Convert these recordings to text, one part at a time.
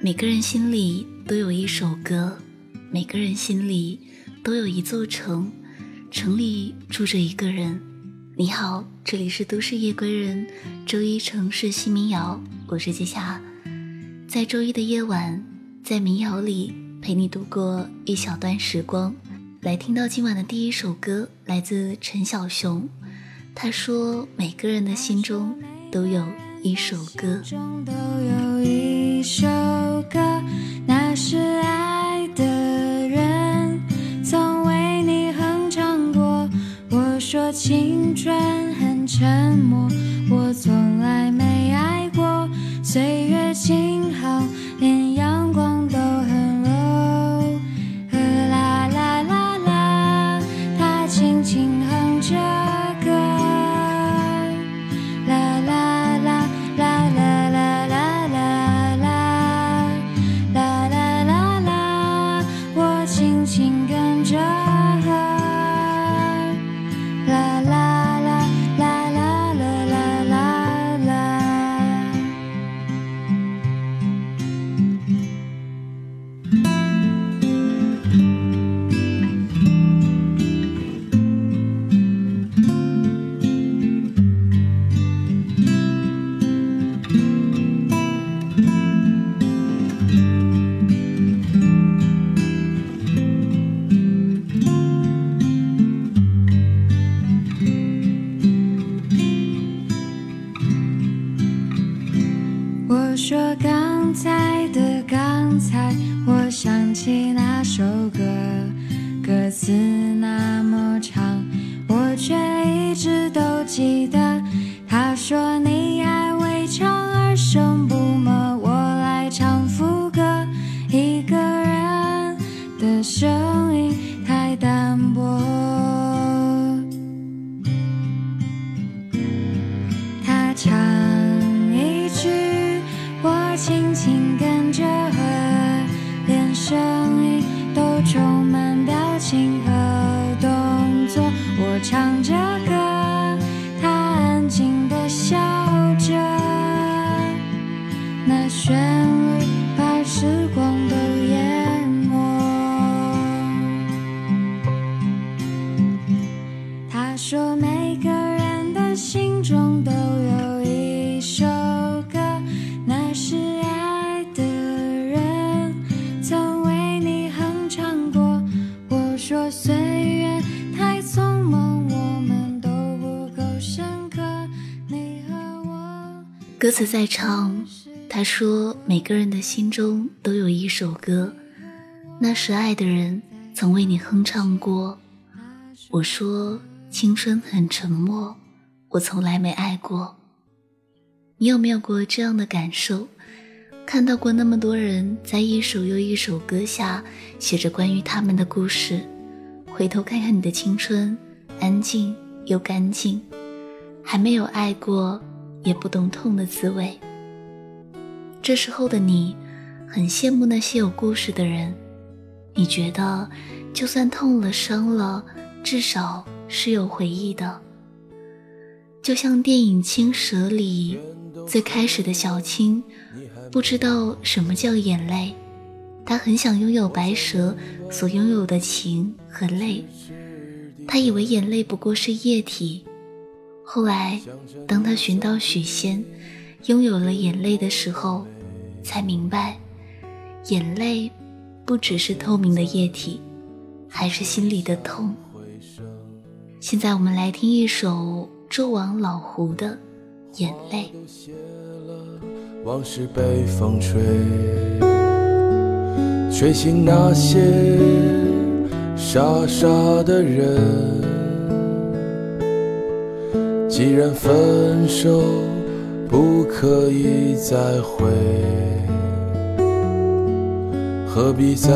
每个人心里都有一首歌，每个人心里都有一座城，城里住着一个人。你好，这里是都市夜归人，周一城市新民谣，我是季夏，在周一的夜晚，在民谣里陪你度过一小段时光。来听到今晚的第一首歌，来自陈小熊。他说：“每个人的心中都有一首歌。”都有一一首歌，那是爱的人曾为你哼唱过。我说青春很沉默，说每个人的心中都有一首歌，那是爱的人曾为你哼唱过。我说岁月太匆忙，我们都不够深刻。你和我。歌词在唱，他说每个人的心中都有一首歌，那是爱的人曾为你哼唱过。我说青春很沉默，我从来没爱过。你有没有过这样的感受？看到过那么多人在一首又一首歌下写着关于他们的故事，回头看看你的青春，安静又干净，还没有爱过，也不懂痛的滋味。这时候的你，很羡慕那些有故事的人。你觉得，就算痛了、伤了，至少是有回忆的。就像电影《青蛇》里最开始的小青，不知道什么叫眼泪，他很想拥有白蛇所拥有的情和泪，他以为眼泪不过是液体。后来，当他寻到许仙，拥有了眼泪的时候，才明白，眼泪不只是透明的液体，还是心里的痛。现在我们来听一首纣王老胡的《眼泪》。往事被风吹，吹醒那些傻傻的人。既然分手不可以再会，何必再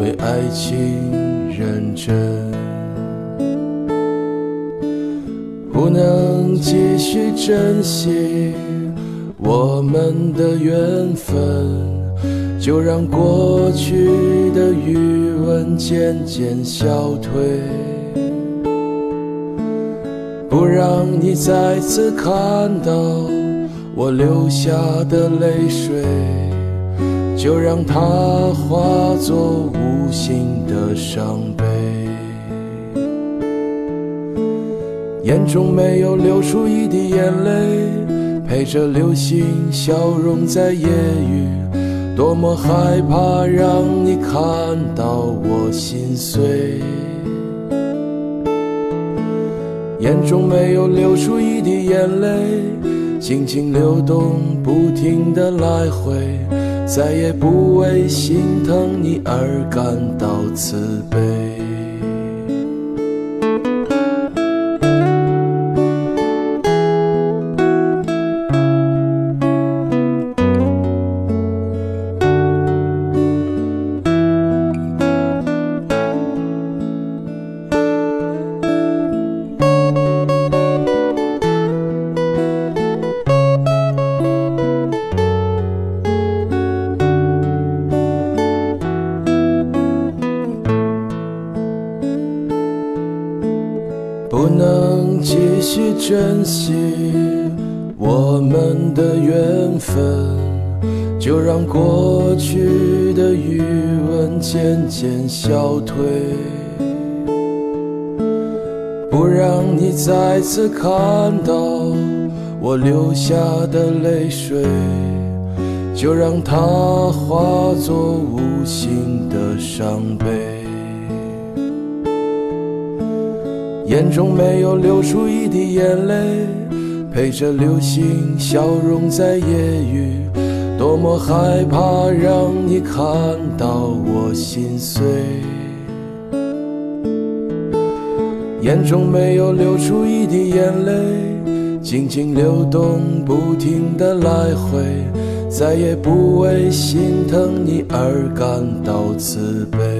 为爱情认真？不能继续珍惜我们的缘分，就让过去的余温渐渐消退，不让你再次看到我流下的泪水。就让它化作无形的伤悲。眼中没有流出一滴眼泪，陪着流星消融在夜雨。多么害怕让你看到我心碎。眼中没有流出一滴眼泪，静静流动，不停的来回。再也不为心疼你而感到慈悲。能继续珍惜我们的缘分，就让过去的余温渐渐消退，不让你再次看到我流下的泪水，就让它化作无形的伤悲。眼中没有流出一滴眼泪，陪着流星消融在夜雨。多么害怕让你看到我心碎。眼中没有流出一滴眼泪，静静流动，不停的来回。再也不为心疼你而感到自卑。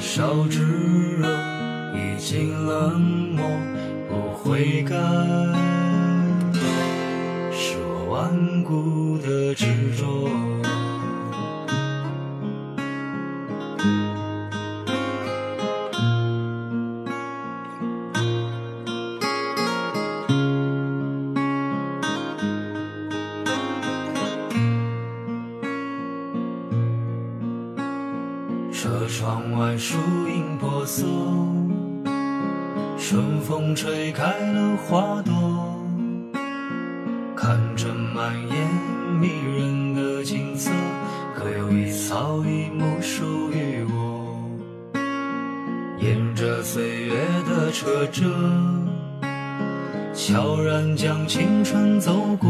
多少炙热已经冷漠，不悔改，是我顽固的执着。窗外树影婆娑，春风吹开了花朵，看着满眼迷人的景色，可有一草一木属于我。沿着岁月的车辙，悄然将青春走过，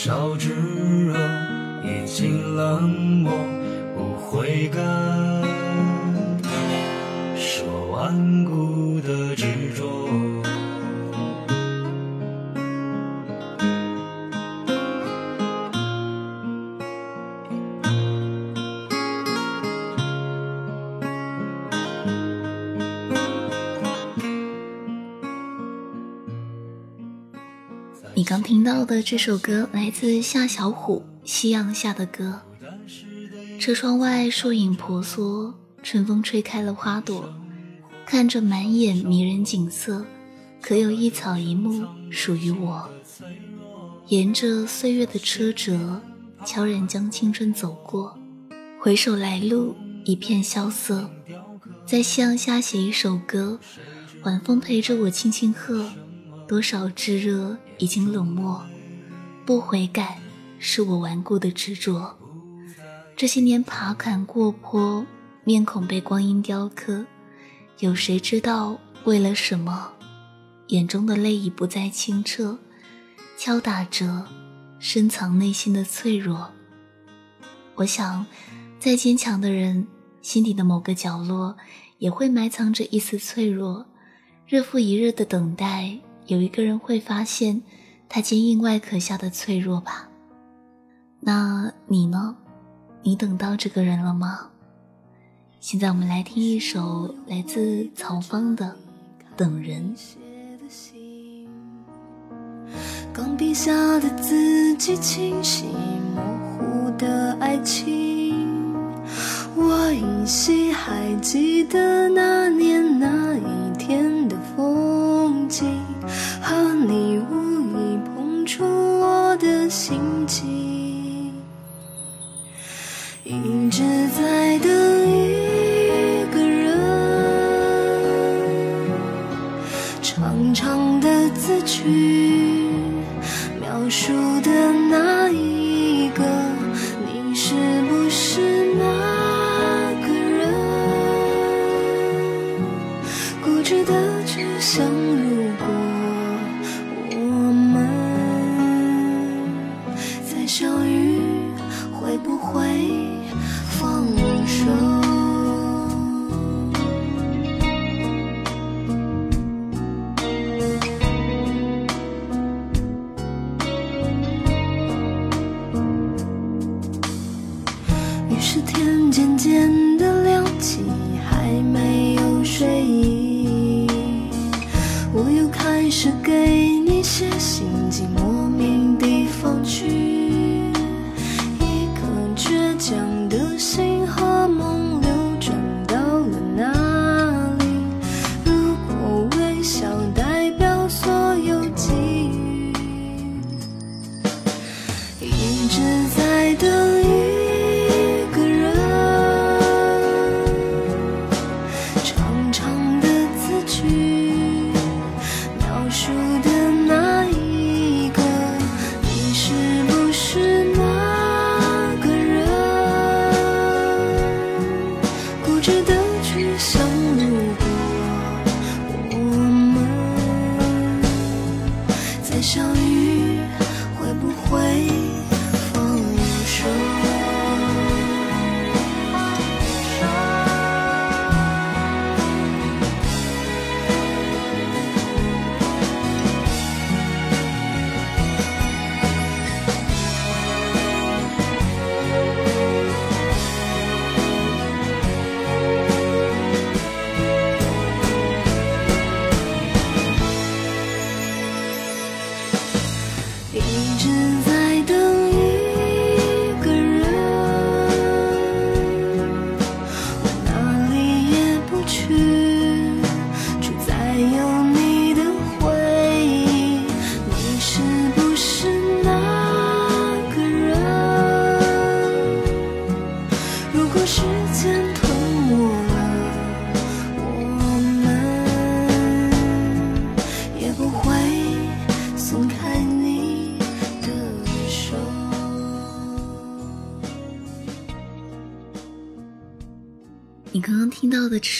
多少炙热已经冷漠，刚听到的这首歌来自夏小虎《夕阳下的歌》。车窗外树影婆娑，春风吹开了花朵，看着满眼迷人景色，可有一草一木属于我？沿着岁月的车辙，悄然将青春走过，回首来路一片萧瑟，在夕阳下写一首歌，晚风陪着我轻轻喝。多少炙热已经冷漠，不悔改是我顽固的执着。这些年爬坎过坡，面孔被光阴雕刻，有谁知道为了什么？眼中的泪已不再清澈，敲打着深藏内心的脆弱。我想，再坚强的人，心底的某个角落也会埋藏着一丝脆弱。日复一日的等待。有一个人会发现他坚硬外壳下的脆弱吧？那你呢？你等到这个人了吗？现在我们来听一首来自曹芳的《等人》。钢笔下的字迹清晰，模糊的爱情，我依稀还记得那年那一天的风景。实在的寂寞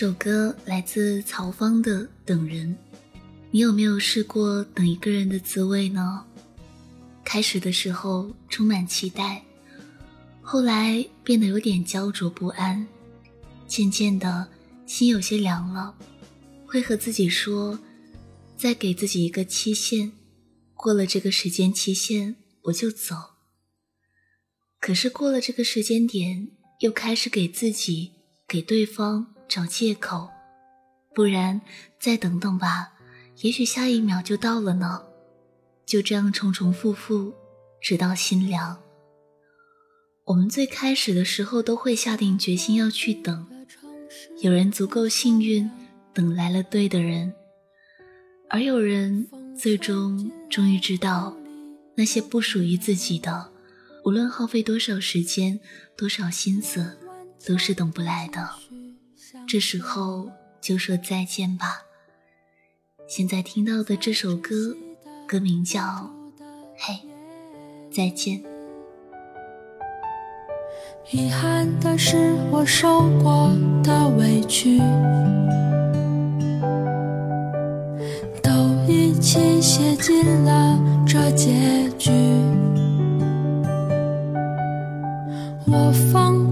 首歌来自曹芳的《等人》，你有没有试过等一个人的滋味呢？开始的时候充满期待，后来变得有点焦灼不安，渐渐的心有些凉了，会和自己说，再给自己一个期限，过了这个时间期限我就走。可是过了这个时间点，又开始给自己。给对方找借口，不然再等等吧，也许下一秒就到了呢。就这样重重复复，直到心凉。我们最开始的时候都会下定决心要去等，有人足够幸运，等来了对的人，而有人最终终于知道，那些不属于自己的，无论耗费多少时间，多少心思。都是等不来的，这时候就说再见吧。现在听到的这首歌，歌名叫《嘿，再见》。遗憾的是，我受过的委屈，都一起写进了这结局。我放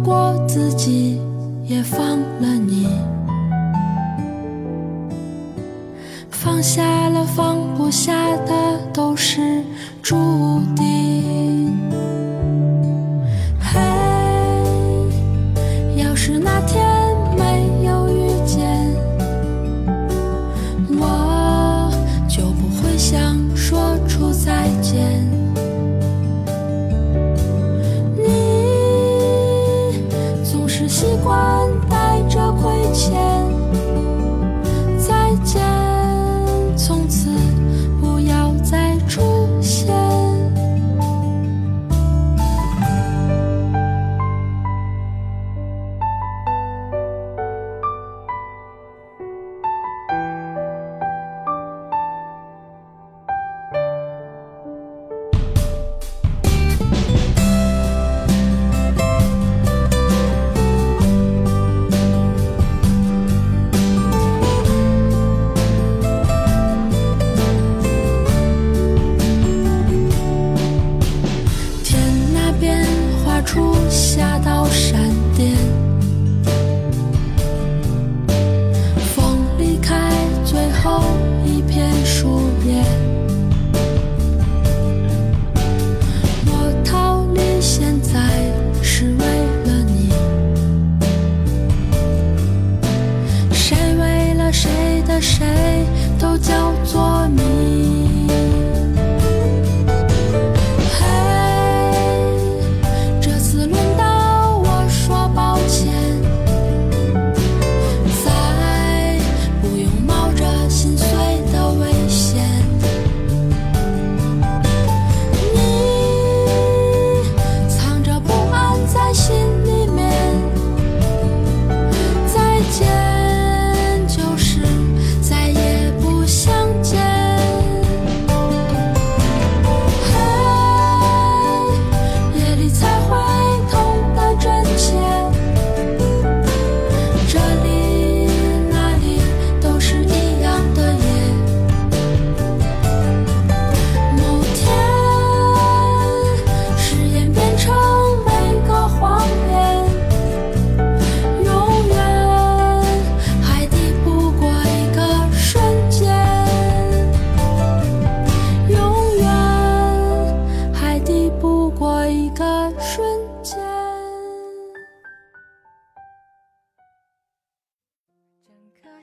下的瞬间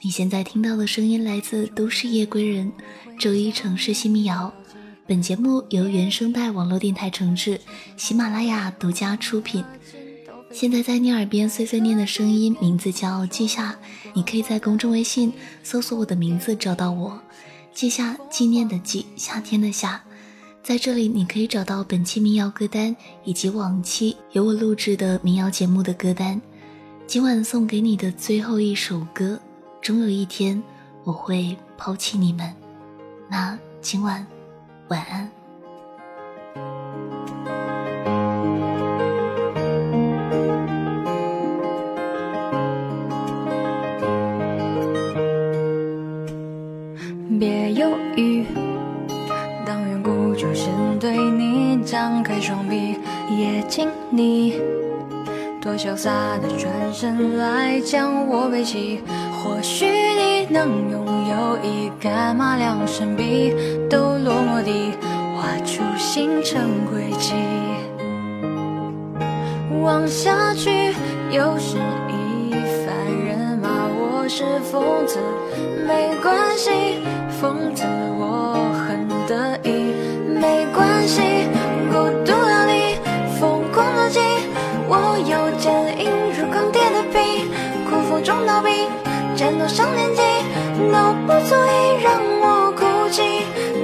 你现在听到的声音来自《都市夜归人》，周一城市新民谣。本节目由原声带网络电台承制，喜马拉雅独家出品。现在在你耳边碎碎念的声音，名字叫季夏。你可以在公众微信搜索我的名字找到我，季夏纪念的季，夏天的夏。在这里，你可以找到本期民谣歌单以及往期由我录制的民谣节目的歌单。今晚送给你的最后一首歌。终有一天，我会抛弃你们。那今晚，晚安。对你张开双臂，也请你多潇洒的转身来将我背起。或许你能拥有一干马良神笔，都落墨滴，画出星辰轨迹。望下去，又是一番人马我是疯子，没关系，疯子我很得意，息，孤独要你疯狂的记，我有坚硬如钢铁的臂，苦风中逃避，战斗上年纪都不足以让我哭泣，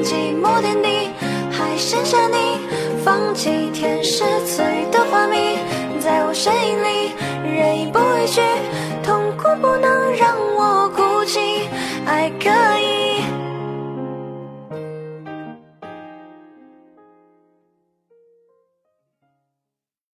寂寞天地还剩下你，放弃天使赐予的花蜜。在我身影里，人已不委屈，痛苦不能让我哭泣，爱可以。